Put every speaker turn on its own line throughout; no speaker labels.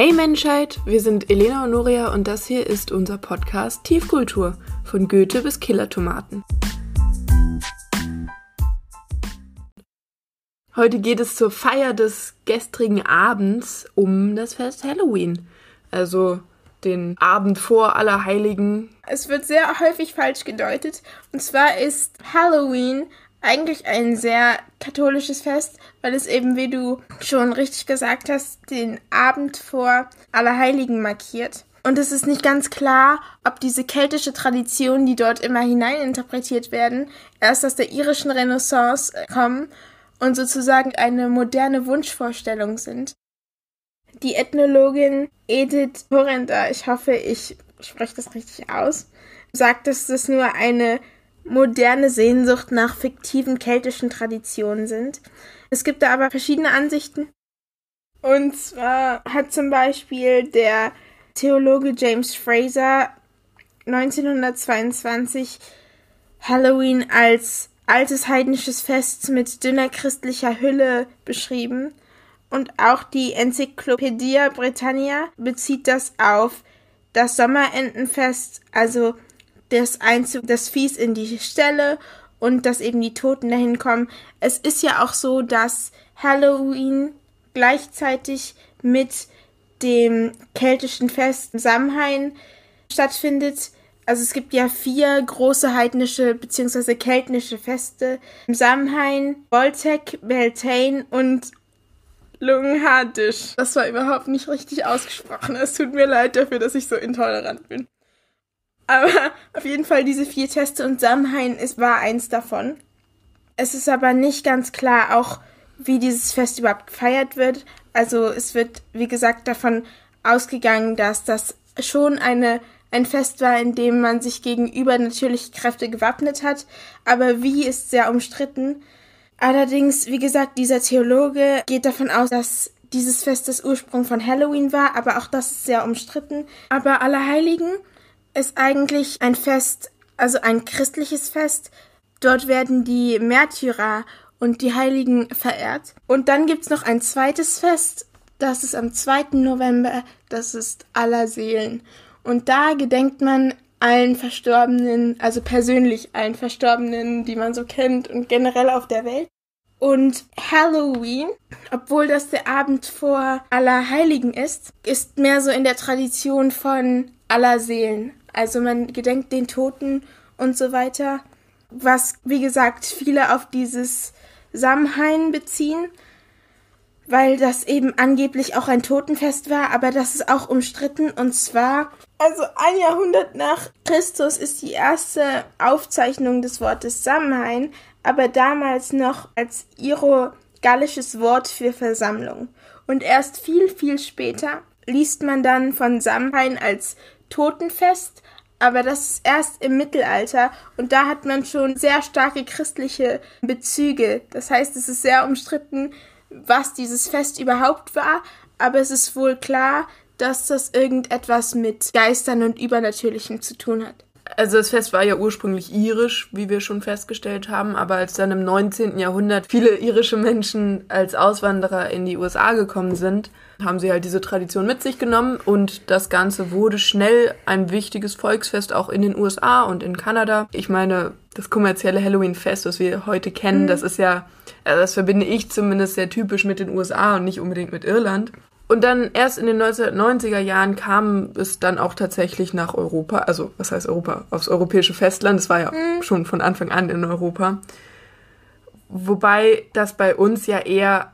Hey Menschheit, wir sind Elena und Noria und das hier ist unser Podcast Tiefkultur von Goethe bis Killertomaten. Heute geht es zur Feier des gestrigen Abends um das Fest Halloween, also den Abend vor Allerheiligen.
Es wird sehr häufig falsch gedeutet und zwar ist Halloween eigentlich ein sehr katholisches Fest, weil es eben, wie du schon richtig gesagt hast, den Abend vor Allerheiligen markiert. Und es ist nicht ganz klar, ob diese keltische Tradition, die dort immer hineininterpretiert werden, erst aus der irischen Renaissance kommen und sozusagen eine moderne Wunschvorstellung sind. Die Ethnologin Edith Horrender, ich hoffe, ich spreche das richtig aus, sagt, dass das nur eine moderne Sehnsucht nach fiktiven keltischen Traditionen sind. Es gibt da aber verschiedene Ansichten. Und zwar hat zum Beispiel der Theologe James Fraser 1922 Halloween als altes heidnisches Fest mit dünner christlicher Hülle beschrieben. Und auch die Enzyklopädie Britannia bezieht das auf das Sommerentenfest, also das Einzug des Viehs in die Stelle und dass eben die Toten dahin kommen. Es ist ja auch so, dass Halloween gleichzeitig mit dem keltischen Fest Samhain stattfindet. Also es gibt ja vier große heidnische bzw. keltnische Feste. Samhain, Voltec, Beltane und Lunghadisch. Das war überhaupt nicht richtig ausgesprochen. Es tut mir leid dafür, dass ich so intolerant bin. Aber auf jeden Fall diese vier Teste und Samhain ist, war eins davon. Es ist aber nicht ganz klar auch, wie dieses Fest überhaupt gefeiert wird. Also es wird, wie gesagt, davon ausgegangen, dass das schon eine, ein Fest war, in dem man sich gegen übernatürliche Kräfte gewappnet hat. Aber wie ist sehr umstritten. Allerdings, wie gesagt, dieser Theologe geht davon aus, dass dieses Fest das Ursprung von Halloween war, aber auch das ist sehr umstritten. Aber Allerheiligen ist eigentlich ein Fest, also ein christliches Fest. Dort werden die Märtyrer und die Heiligen verehrt. Und dann gibt's noch ein zweites Fest, das ist am 2. November, das ist Allerseelen. Und da gedenkt man allen Verstorbenen, also persönlich allen Verstorbenen, die man so kennt und generell auf der Welt. Und Halloween, obwohl das der Abend vor Allerheiligen ist, ist mehr so in der Tradition von Allerseelen. Also man gedenkt den Toten und so weiter. Was, wie gesagt, viele auf dieses Samhain beziehen, weil das eben angeblich auch ein Totenfest war, aber das ist auch umstritten und zwar, also ein Jahrhundert nach Christus ist die erste Aufzeichnung des Wortes Samhain, aber damals noch als iro-gallisches Wort für Versammlung. Und erst viel, viel später liest man dann von Samhain als Totenfest, aber das ist erst im Mittelalter und da hat man schon sehr starke christliche Bezüge. Das heißt, es ist sehr umstritten, was dieses Fest überhaupt war, aber es ist wohl klar, dass das irgendetwas mit Geistern und Übernatürlichem zu tun hat.
Also das Fest war ja ursprünglich irisch, wie wir schon festgestellt haben, aber als dann im 19. Jahrhundert viele irische Menschen als Auswanderer in die USA gekommen sind, haben sie halt diese Tradition mit sich genommen und das Ganze wurde schnell ein wichtiges Volksfest auch in den USA und in Kanada. Ich meine, das kommerzielle Halloween-Fest, das wir heute kennen, mhm. das ist ja, also das verbinde ich zumindest sehr typisch mit den USA und nicht unbedingt mit Irland. Und dann erst in den 1990er Jahren kam es dann auch tatsächlich nach Europa, also was heißt Europa, aufs europäische Festland. Es war ja mhm. schon von Anfang an in Europa. Wobei das bei uns ja eher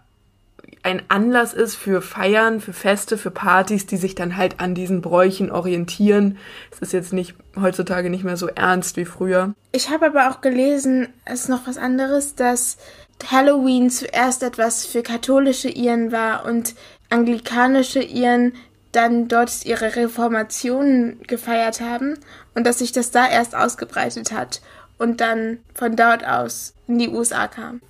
ein Anlass ist für Feiern, für Feste, für Partys, die sich dann halt an diesen Bräuchen orientieren. Es ist jetzt nicht heutzutage nicht mehr so ernst wie früher.
Ich habe aber auch gelesen, es ist noch was anderes, dass Halloween zuerst etwas für katholische Iren war und anglikanische Iren dann dort ihre Reformation gefeiert haben und dass sich das da erst ausgebreitet hat und dann von dort aus in die USA kam.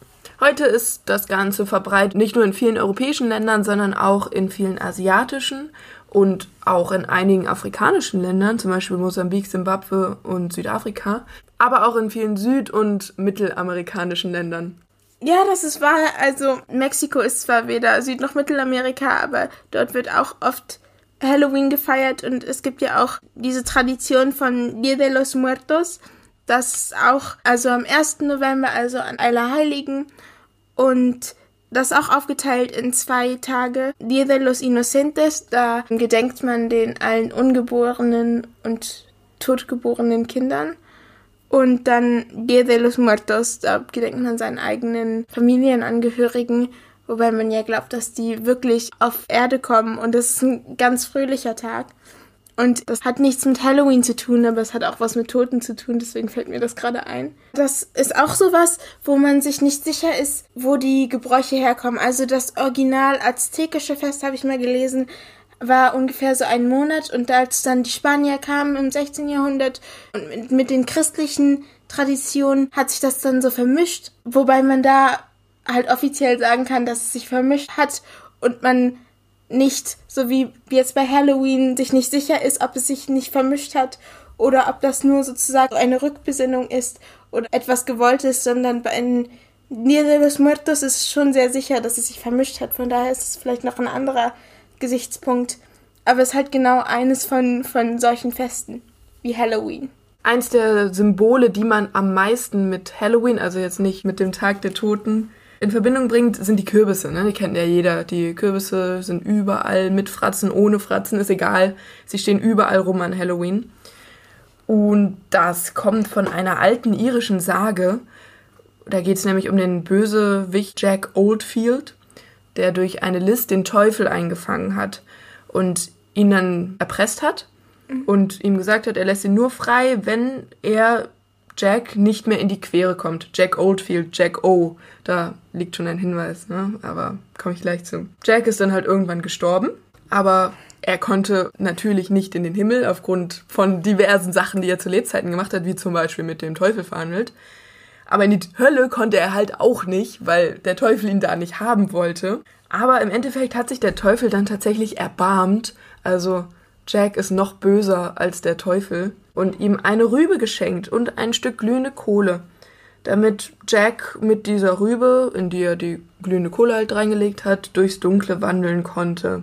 Heute ist das Ganze verbreitet nicht nur in vielen europäischen Ländern, sondern auch in vielen asiatischen und auch in einigen afrikanischen Ländern, zum Beispiel Mosambik, Simbabwe und Südafrika, aber auch in vielen süd- und mittelamerikanischen Ländern.
Ja, das ist wahr. Also Mexiko ist zwar weder Süd- noch Mittelamerika, aber dort wird auch oft Halloween gefeiert und es gibt ja auch diese Tradition von Dia de los Muertos. Das auch, also am 1. November, also an Allerheiligen. Und das auch aufgeteilt in zwei Tage. Dia de los Inocentes, da gedenkt man den allen ungeborenen und totgeborenen Kindern. Und dann Dia de los Muertos, da gedenkt man seinen eigenen Familienangehörigen, wobei man ja glaubt, dass die wirklich auf Erde kommen und das ist ein ganz fröhlicher Tag. Und das hat nichts mit Halloween zu tun, aber es hat auch was mit Toten zu tun, deswegen fällt mir das gerade ein. Das ist auch sowas, wo man sich nicht sicher ist, wo die Gebräuche herkommen. Also das original aztekische Fest habe ich mal gelesen, war ungefähr so ein Monat und als dann die Spanier kamen im 16. Jahrhundert und mit, mit den christlichen Traditionen hat sich das dann so vermischt, wobei man da halt offiziell sagen kann, dass es sich vermischt hat und man nicht, so wie jetzt bei Halloween, sich nicht sicher ist, ob es sich nicht vermischt hat oder ob das nur sozusagen eine Rückbesinnung ist oder etwas Gewolltes, sondern bei einem Dia de los Muertos ist schon sehr sicher, dass es sich vermischt hat. Von daher ist es vielleicht noch ein anderer Gesichtspunkt. Aber es ist halt genau eines von, von solchen Festen wie Halloween.
Eins der Symbole, die man am meisten mit Halloween, also jetzt nicht mit dem Tag der Toten, in Verbindung bringt, sind die Kürbisse. Ne? Die kennt ja jeder. Die Kürbisse sind überall mit Fratzen, ohne Fratzen, ist egal. Sie stehen überall rum an Halloween. Und das kommt von einer alten irischen Sage. Da geht es nämlich um den Bösewicht Jack Oldfield der durch eine List den Teufel eingefangen hat und ihn dann erpresst hat und ihm gesagt hat, er lässt ihn nur frei, wenn er Jack nicht mehr in die Quere kommt. Jack Oldfield, Jack O. Da liegt schon ein Hinweis, ne? aber komme ich gleich zu. Jack ist dann halt irgendwann gestorben, aber er konnte natürlich nicht in den Himmel aufgrund von diversen Sachen, die er zu Lebzeiten gemacht hat, wie zum Beispiel mit dem Teufel verhandelt. Aber in die Hölle konnte er halt auch nicht, weil der Teufel ihn da nicht haben wollte. Aber im Endeffekt hat sich der Teufel dann tatsächlich erbarmt. Also Jack ist noch böser als der Teufel und ihm eine Rübe geschenkt und ein Stück glühende Kohle, damit Jack mit dieser Rübe, in die er die glühende Kohle halt reingelegt hat, durchs Dunkle wandeln konnte.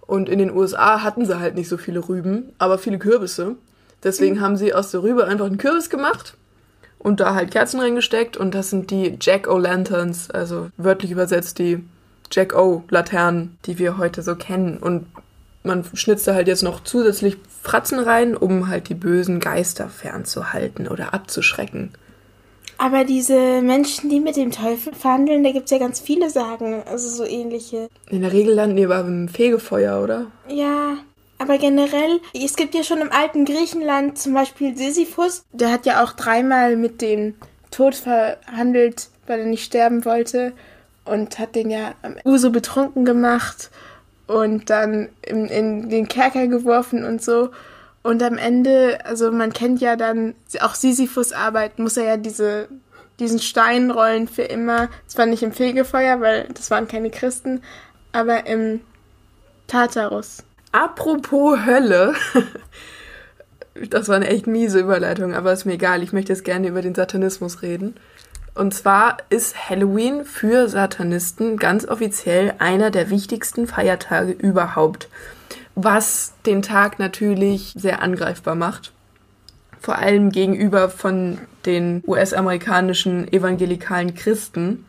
Und in den USA hatten sie halt nicht so viele Rüben, aber viele Kürbisse. Deswegen mhm. haben sie aus der Rübe einfach einen Kürbis gemacht und da halt Kerzen reingesteckt und das sind die Jack-O-Lanterns, also wörtlich übersetzt die Jack-O-Laternen, die wir heute so kennen. Und man schnitzt da halt jetzt noch zusätzlich Fratzen rein, um halt die bösen Geister fernzuhalten oder abzuschrecken.
Aber diese Menschen, die mit dem Teufel verhandeln, da gibt es ja ganz viele Sagen, also so ähnliche.
In der Regel landen die aber im Fegefeuer, oder?
Ja, aber generell, es gibt ja schon im alten Griechenland zum Beispiel Sisyphus, der hat ja auch dreimal mit dem Tod verhandelt, weil er nicht sterben wollte und hat den ja am Uso betrunken gemacht und dann in, in den Kerker geworfen und so. Und am Ende, also man kennt ja dann auch Sisyphus Arbeit, muss er ja diese, diesen Stein rollen für immer. Zwar nicht im Fegefeuer, weil das waren keine Christen, aber im Tartarus.
Apropos Hölle. Das war eine echt miese Überleitung, aber ist mir egal. Ich möchte jetzt gerne über den Satanismus reden. Und zwar ist Halloween für Satanisten ganz offiziell einer der wichtigsten Feiertage überhaupt. Was den Tag natürlich sehr angreifbar macht. Vor allem gegenüber von den US-amerikanischen evangelikalen Christen,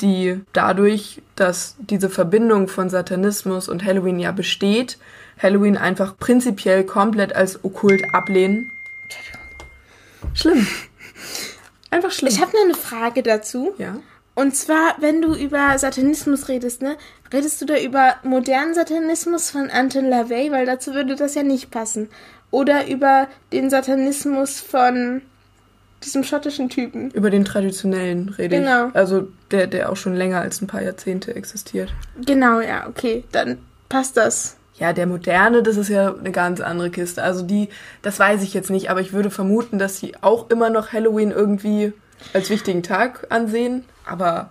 die dadurch, dass diese Verbindung von Satanismus und Halloween ja besteht, Halloween einfach prinzipiell komplett als okkult ablehnen. Schlimm.
Einfach schlimm. Ich habe noch eine Frage dazu.
Ja.
Und zwar, wenn du über Satanismus redest, ne? Redest du da über modernen Satanismus von Anton LaVey, weil dazu würde das ja nicht passen. Oder über den Satanismus von diesem schottischen Typen.
Über den traditionellen rede genau. ich. Also der, der auch schon länger als ein paar Jahrzehnte existiert.
Genau, ja, okay. Dann passt das.
Ja, der moderne, das ist ja eine ganz andere Kiste. Also die, das weiß ich jetzt nicht, aber ich würde vermuten, dass sie auch immer noch Halloween irgendwie als wichtigen Tag ansehen. Aber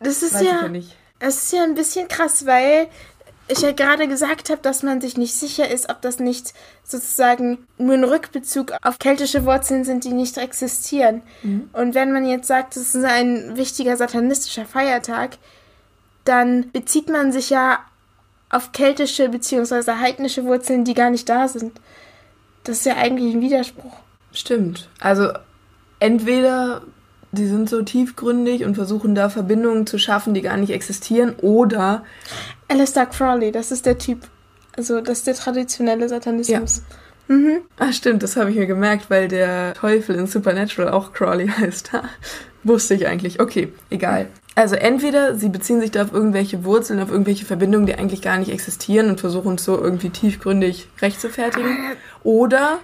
das ist ja, ja es ist ja ein bisschen krass, weil ich ja gerade gesagt habe, dass man sich nicht sicher ist, ob das nicht sozusagen nur ein Rückbezug auf keltische Wurzeln sind, die nicht existieren. Mhm. Und wenn man jetzt sagt, es ist ein wichtiger satanistischer Feiertag, dann bezieht man sich ja auf keltische bzw. heidnische Wurzeln, die gar nicht da sind. Das ist ja eigentlich ein Widerspruch.
Stimmt. Also entweder die sind so tiefgründig und versuchen da Verbindungen zu schaffen, die gar nicht existieren, oder
Alistair Crowley, das ist der Typ. Also das ist der traditionelle Satanismus.
Ja. Mhm. Ah, stimmt, das habe ich mir gemerkt, weil der Teufel in Supernatural auch Crowley heißt. Wusste ich eigentlich. Okay, egal. Also entweder sie beziehen sich da auf irgendwelche Wurzeln, auf irgendwelche Verbindungen, die eigentlich gar nicht existieren und versuchen es so irgendwie tiefgründig rechtfertigen. Oder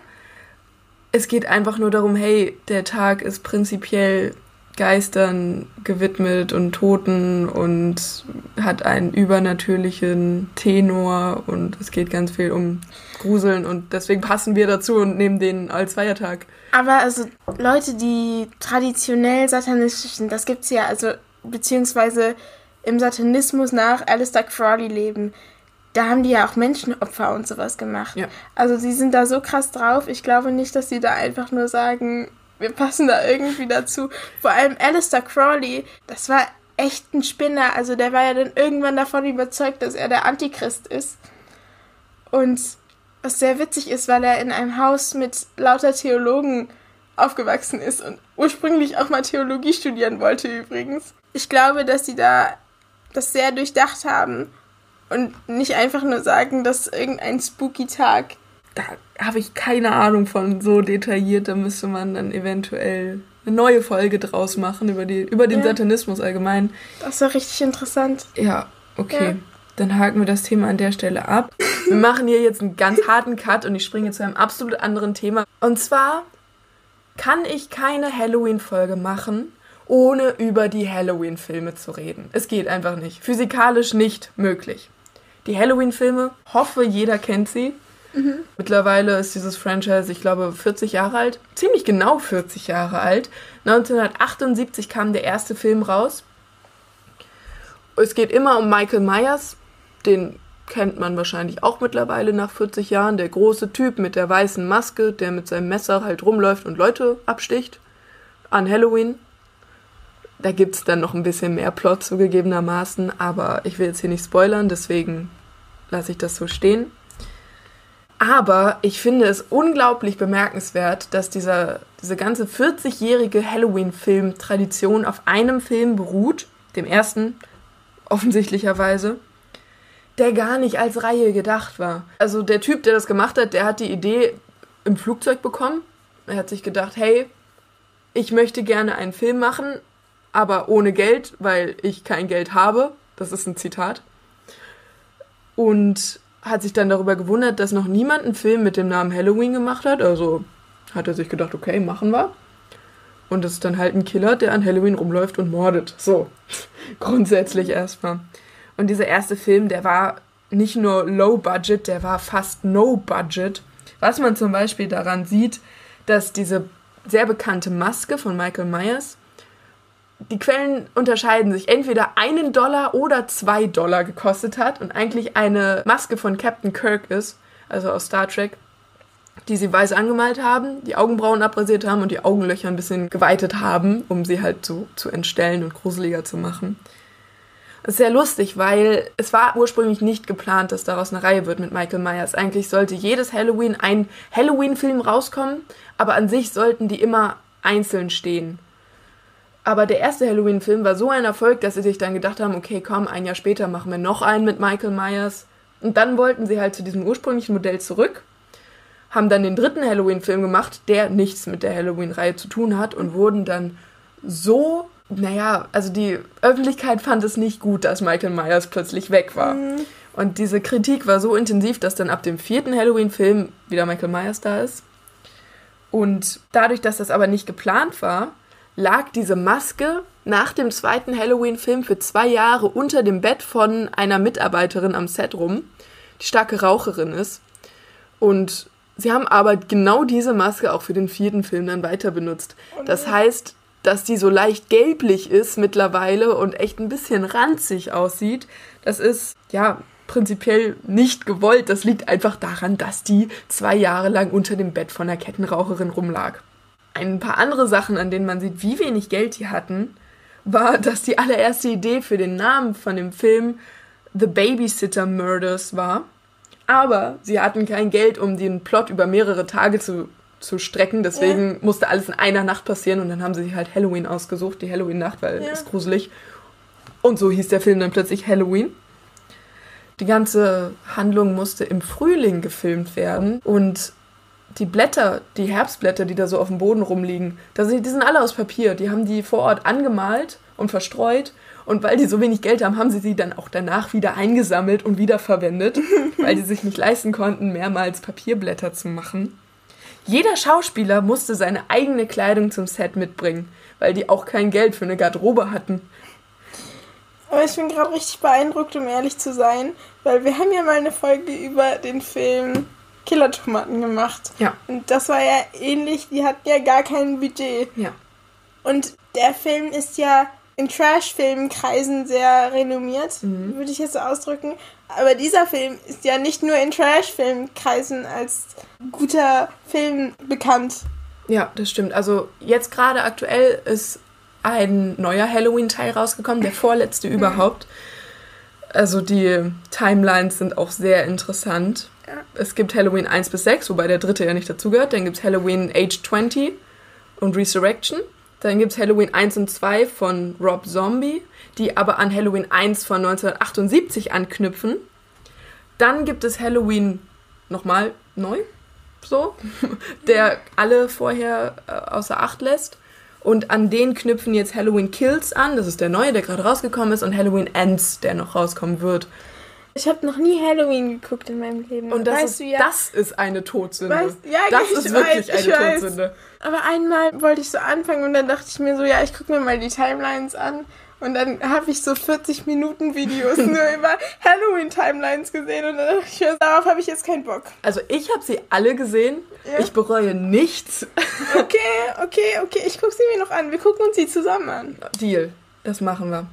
es geht einfach nur darum, hey, der Tag ist prinzipiell Geistern gewidmet und Toten und hat einen übernatürlichen Tenor und es geht ganz viel um Gruseln und deswegen passen wir dazu und nehmen den als Feiertag.
Aber also Leute, die traditionell satanistisch sind, das gibt's ja, also beziehungsweise im Satanismus nach Alistair Crowley leben, da haben die ja auch Menschenopfer und sowas gemacht. Ja. Also sie sind da so krass drauf. Ich glaube nicht, dass sie da einfach nur sagen, wir passen da irgendwie dazu. Vor allem Alistair Crowley, das war echt ein Spinner. Also der war ja dann irgendwann davon überzeugt, dass er der Antichrist ist. Und was sehr witzig ist, weil er in einem Haus mit lauter Theologen aufgewachsen ist und ursprünglich auch mal Theologie studieren wollte übrigens. Ich glaube, dass sie da das sehr durchdacht haben und nicht einfach nur sagen, dass irgendein spooky Tag.
Da habe ich keine Ahnung von so detailliert. Da müsste man dann eventuell eine neue Folge draus machen über, die, über den ja. Satanismus allgemein.
Das war richtig interessant.
Ja, okay. Ja. Dann haken wir das Thema an der Stelle ab. Wir machen hier jetzt einen ganz harten Cut und ich springe zu einem absolut anderen Thema. Und zwar kann ich keine Halloween-Folge machen, ohne über die Halloween-Filme zu reden. Es geht einfach nicht. Physikalisch nicht möglich die Halloween-Filme. Hoffe, jeder kennt sie. Mhm. Mittlerweile ist dieses Franchise, ich glaube, 40 Jahre alt. Ziemlich genau 40 Jahre alt. 1978 kam der erste Film raus. Es geht immer um Michael Myers. Den kennt man wahrscheinlich auch mittlerweile nach 40 Jahren. Der große Typ mit der weißen Maske, der mit seinem Messer halt rumläuft und Leute absticht. An Halloween. Da gibt es dann noch ein bisschen mehr Plot zugegebenermaßen, aber ich will jetzt hier nicht spoilern, deswegen lasse ich das so stehen. Aber ich finde es unglaublich bemerkenswert, dass dieser, diese ganze 40-jährige Halloween-Film-Tradition auf einem Film beruht, dem ersten offensichtlicherweise, der gar nicht als Reihe gedacht war. Also der Typ, der das gemacht hat, der hat die Idee im Flugzeug bekommen. Er hat sich gedacht, hey, ich möchte gerne einen Film machen, aber ohne Geld, weil ich kein Geld habe. Das ist ein Zitat und hat sich dann darüber gewundert, dass noch niemand einen Film mit dem Namen Halloween gemacht hat. Also hat er sich gedacht, okay, machen wir. Und das ist dann halt ein Killer, der an Halloween rumläuft und mordet. So, grundsätzlich erstmal. Und dieser erste Film, der war nicht nur low budget, der war fast no budget. Was man zum Beispiel daran sieht, dass diese sehr bekannte Maske von Michael Myers die Quellen unterscheiden sich, entweder einen Dollar oder zwei Dollar gekostet hat und eigentlich eine Maske von Captain Kirk ist, also aus Star Trek, die sie weiß angemalt haben, die Augenbrauen abrasiert haben und die Augenlöcher ein bisschen geweitet haben, um sie halt so zu entstellen und gruseliger zu machen. Das ist sehr lustig, weil es war ursprünglich nicht geplant, dass daraus eine Reihe wird mit Michael Myers. Eigentlich sollte jedes Halloween ein Halloween-Film rauskommen, aber an sich sollten die immer einzeln stehen. Aber der erste Halloween-Film war so ein Erfolg, dass sie sich dann gedacht haben, okay, komm, ein Jahr später machen wir noch einen mit Michael Myers. Und dann wollten sie halt zu diesem ursprünglichen Modell zurück, haben dann den dritten Halloween-Film gemacht, der nichts mit der Halloween-Reihe zu tun hat und wurden dann so, naja, also die Öffentlichkeit fand es nicht gut, dass Michael Myers plötzlich weg war. Mhm. Und diese Kritik war so intensiv, dass dann ab dem vierten Halloween-Film wieder Michael Myers da ist. Und dadurch, dass das aber nicht geplant war, lag diese Maske nach dem zweiten Halloween-Film für zwei Jahre unter dem Bett von einer Mitarbeiterin am Set rum, die starke Raucherin ist. Und sie haben aber genau diese Maske auch für den vierten Film dann weiter benutzt. Oh das heißt, dass die so leicht gelblich ist mittlerweile und echt ein bisschen ranzig aussieht. Das ist, ja, prinzipiell nicht gewollt. Das liegt einfach daran, dass die zwei Jahre lang unter dem Bett von der Kettenraucherin rumlag ein paar andere Sachen, an denen man sieht, wie wenig Geld die hatten, war, dass die allererste Idee für den Namen von dem Film The Babysitter Murders war. Aber sie hatten kein Geld, um den Plot über mehrere Tage zu, zu strecken. Deswegen ja. musste alles in einer Nacht passieren. Und dann haben sie sich halt Halloween ausgesucht, die Halloween-Nacht, weil ja. ist gruselig. Und so hieß der Film dann plötzlich Halloween. Die ganze Handlung musste im Frühling gefilmt werden. Und die Blätter, die Herbstblätter, die da so auf dem Boden rumliegen, die sind alle aus Papier. Die haben die vor Ort angemalt und verstreut. Und weil die so wenig Geld haben, haben sie sie dann auch danach wieder eingesammelt und wiederverwendet, weil die sich nicht leisten konnten, mehrmals Papierblätter zu machen. Jeder Schauspieler musste seine eigene Kleidung zum Set mitbringen, weil die auch kein Geld für eine Garderobe hatten.
Aber ich bin gerade richtig beeindruckt, um ehrlich zu sein, weil wir haben ja mal eine Folge über den Film Killertomaten gemacht.
Ja.
Und das war ja ähnlich, die hatten ja gar kein Budget.
Ja.
Und der Film ist ja in Trash-Filmkreisen sehr renommiert, mhm. würde ich jetzt so ausdrücken. Aber dieser Film ist ja nicht nur in Trash-Filmkreisen als guter Film bekannt.
Ja, das stimmt. Also jetzt gerade aktuell ist ein neuer Halloween-Teil rausgekommen, der vorletzte überhaupt. Also die Timelines sind auch sehr interessant. Es gibt Halloween 1 bis 6, wobei der dritte ja nicht dazugehört. Dann gibt es Halloween Age 20 und Resurrection. Dann gibt es Halloween 1 und 2 von Rob Zombie, die aber an Halloween 1 von 1978 anknüpfen. Dann gibt es Halloween nochmal neu, so, der alle vorher äh, außer Acht lässt. Und an den knüpfen jetzt Halloween Kills an, das ist der neue, der gerade rausgekommen ist, und Halloween Ends, der noch rauskommen wird.
Ich habe noch nie Halloween geguckt in meinem Leben.
Und das, weißt ist, du, ja, das ist eine Todsünde. Weißt, ja, das ist wirklich weiß, eine Todsünde.
Aber einmal wollte ich so anfangen und dann dachte ich mir so, ja, ich gucke mir mal die Timelines an. Und dann habe ich so 40 Minuten Videos nur über Halloween-Timelines gesehen und dann dachte ich mir, darauf habe ich jetzt keinen Bock.
Also ich habe sie alle gesehen. Ja. Ich bereue nichts.
Okay, okay, okay. Ich gucke sie mir noch an. Wir gucken uns sie zusammen an.
Deal. Das machen wir.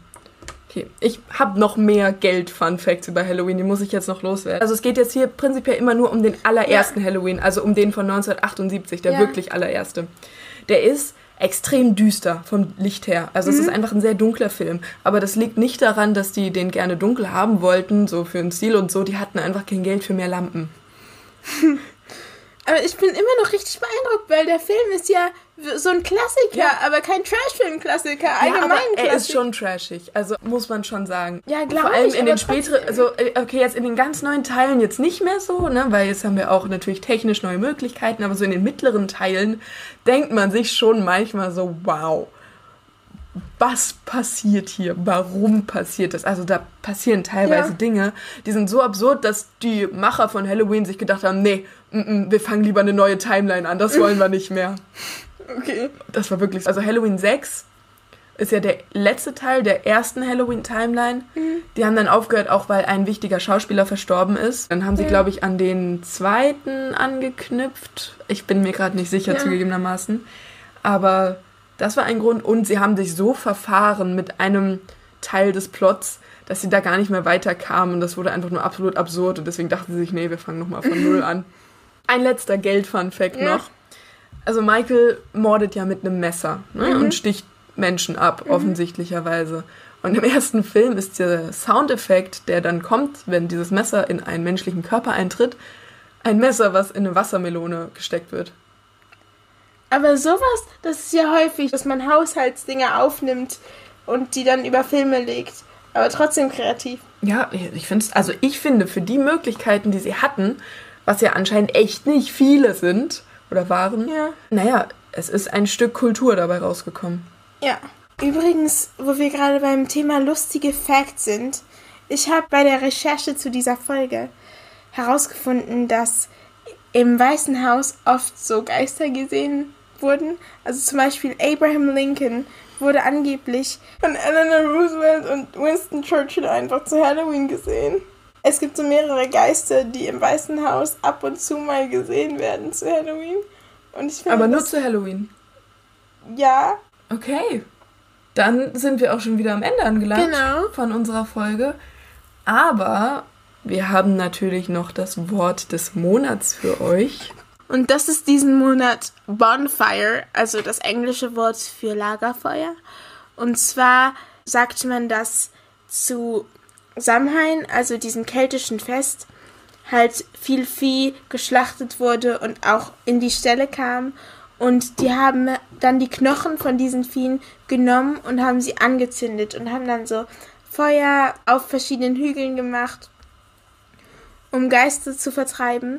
Okay, ich habe noch mehr Geld-Fun-Facts über Halloween, die muss ich jetzt noch loswerden. Also es geht jetzt hier prinzipiell immer nur um den allerersten ja. Halloween, also um den von 1978, der ja. wirklich allererste. Der ist extrem düster vom Licht her. Also mhm. es ist einfach ein sehr dunkler Film. Aber das liegt nicht daran, dass die den gerne dunkel haben wollten, so für den Stil und so. Die hatten einfach kein Geld für mehr Lampen.
Aber ich bin immer noch richtig beeindruckt, weil der Film ist ja so ein Klassiker, ja. aber kein Trash-Film-Klassiker, allgemein ja, aber
Er ist schon trashig, also muss man schon sagen.
Ja, glaube
Vor allem in den späteren, also äh, okay, jetzt in den ganz neuen Teilen jetzt nicht mehr so, ne, weil jetzt haben wir auch natürlich technisch neue Möglichkeiten, aber so in den mittleren Teilen denkt man sich schon manchmal so, wow was passiert hier? Warum passiert das? Also da passieren teilweise ja. Dinge, die sind so absurd, dass die Macher von Halloween sich gedacht haben, nee, m -m, wir fangen lieber eine neue Timeline an, das wollen wir nicht mehr.
Okay.
Das war wirklich, also Halloween 6 ist ja der letzte Teil der ersten Halloween-Timeline. Mhm. Die haben dann aufgehört, auch weil ein wichtiger Schauspieler verstorben ist. Dann haben sie, mhm. glaube ich, an den zweiten angeknüpft. Ich bin mir gerade nicht sicher, ja. zugegebenermaßen. Aber das war ein Grund. Und sie haben sich so verfahren mit einem Teil des Plots, dass sie da gar nicht mehr weiterkamen. Und das wurde einfach nur absolut absurd. Und deswegen dachten sie sich, nee, wir fangen nochmal von Null an. Ein letzter Geld-Fun-Fact ja. noch. Also Michael mordet ja mit einem Messer ne? mhm. und sticht Menschen ab, mhm. offensichtlicherweise. Und im ersten Film ist der Soundeffekt, der dann kommt, wenn dieses Messer in einen menschlichen Körper eintritt, ein Messer, was in eine Wassermelone gesteckt wird.
Aber sowas, das ist ja häufig, dass man Haushaltsdinge aufnimmt und die dann über Filme legt. Aber trotzdem kreativ.
Ja, ich finde also ich finde, für die Möglichkeiten, die sie hatten, was ja anscheinend echt nicht viele sind oder waren,
ja.
naja, es ist ein Stück Kultur dabei rausgekommen.
Ja. Übrigens, wo wir gerade beim Thema lustige Facts sind, ich habe bei der Recherche zu dieser Folge herausgefunden, dass im Weißen Haus oft so Geister gesehen wurden. Also zum Beispiel Abraham Lincoln wurde angeblich von Eleanor Roosevelt und Winston Churchill einfach zu Halloween gesehen. Es gibt so mehrere Geister, die im Weißen Haus ab und zu mal gesehen werden zu Halloween. Und ich
finde, Aber nur zu Halloween.
Ja.
Okay. Dann sind wir auch schon wieder am Ende angelangt
genau.
von unserer Folge. Aber wir haben natürlich noch das Wort des Monats für euch.
Und das ist diesen Monat Bonfire, also das englische Wort für Lagerfeuer. Und zwar sagt man das zu Samhain, also diesem keltischen Fest, halt viel Vieh geschlachtet wurde und auch in die Ställe kam. Und die haben dann die Knochen von diesen Viehen genommen und haben sie angezündet und haben dann so Feuer auf verschiedenen Hügeln gemacht, um Geister zu vertreiben.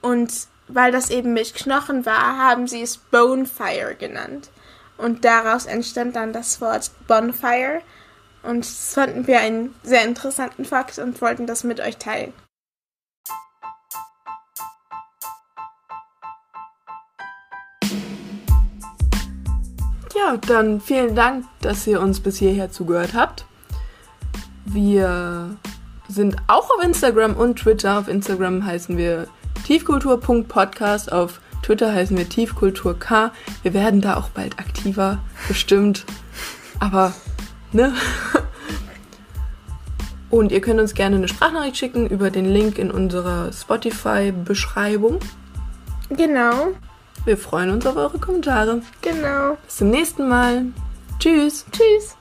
Und weil das eben mit Knochen war, haben sie es Bonefire genannt. Und daraus entstand dann das Wort Bonfire. Und das fanden wir einen sehr interessanten Fakt und wollten das mit euch teilen.
Ja, dann vielen Dank, dass ihr uns bis hierher zugehört habt. Wir sind auch auf Instagram und Twitter. Auf Instagram heißen wir tiefkultur.podcast, auf Twitter heißen wir tiefkulturk. Wir werden da auch bald aktiver, bestimmt. Aber, ne? Und ihr könnt uns gerne eine Sprachnachricht schicken über den Link in unserer Spotify-Beschreibung.
Genau.
Wir freuen uns auf eure Kommentare.
Genau.
Bis zum nächsten Mal. Tschüss.
Tschüss.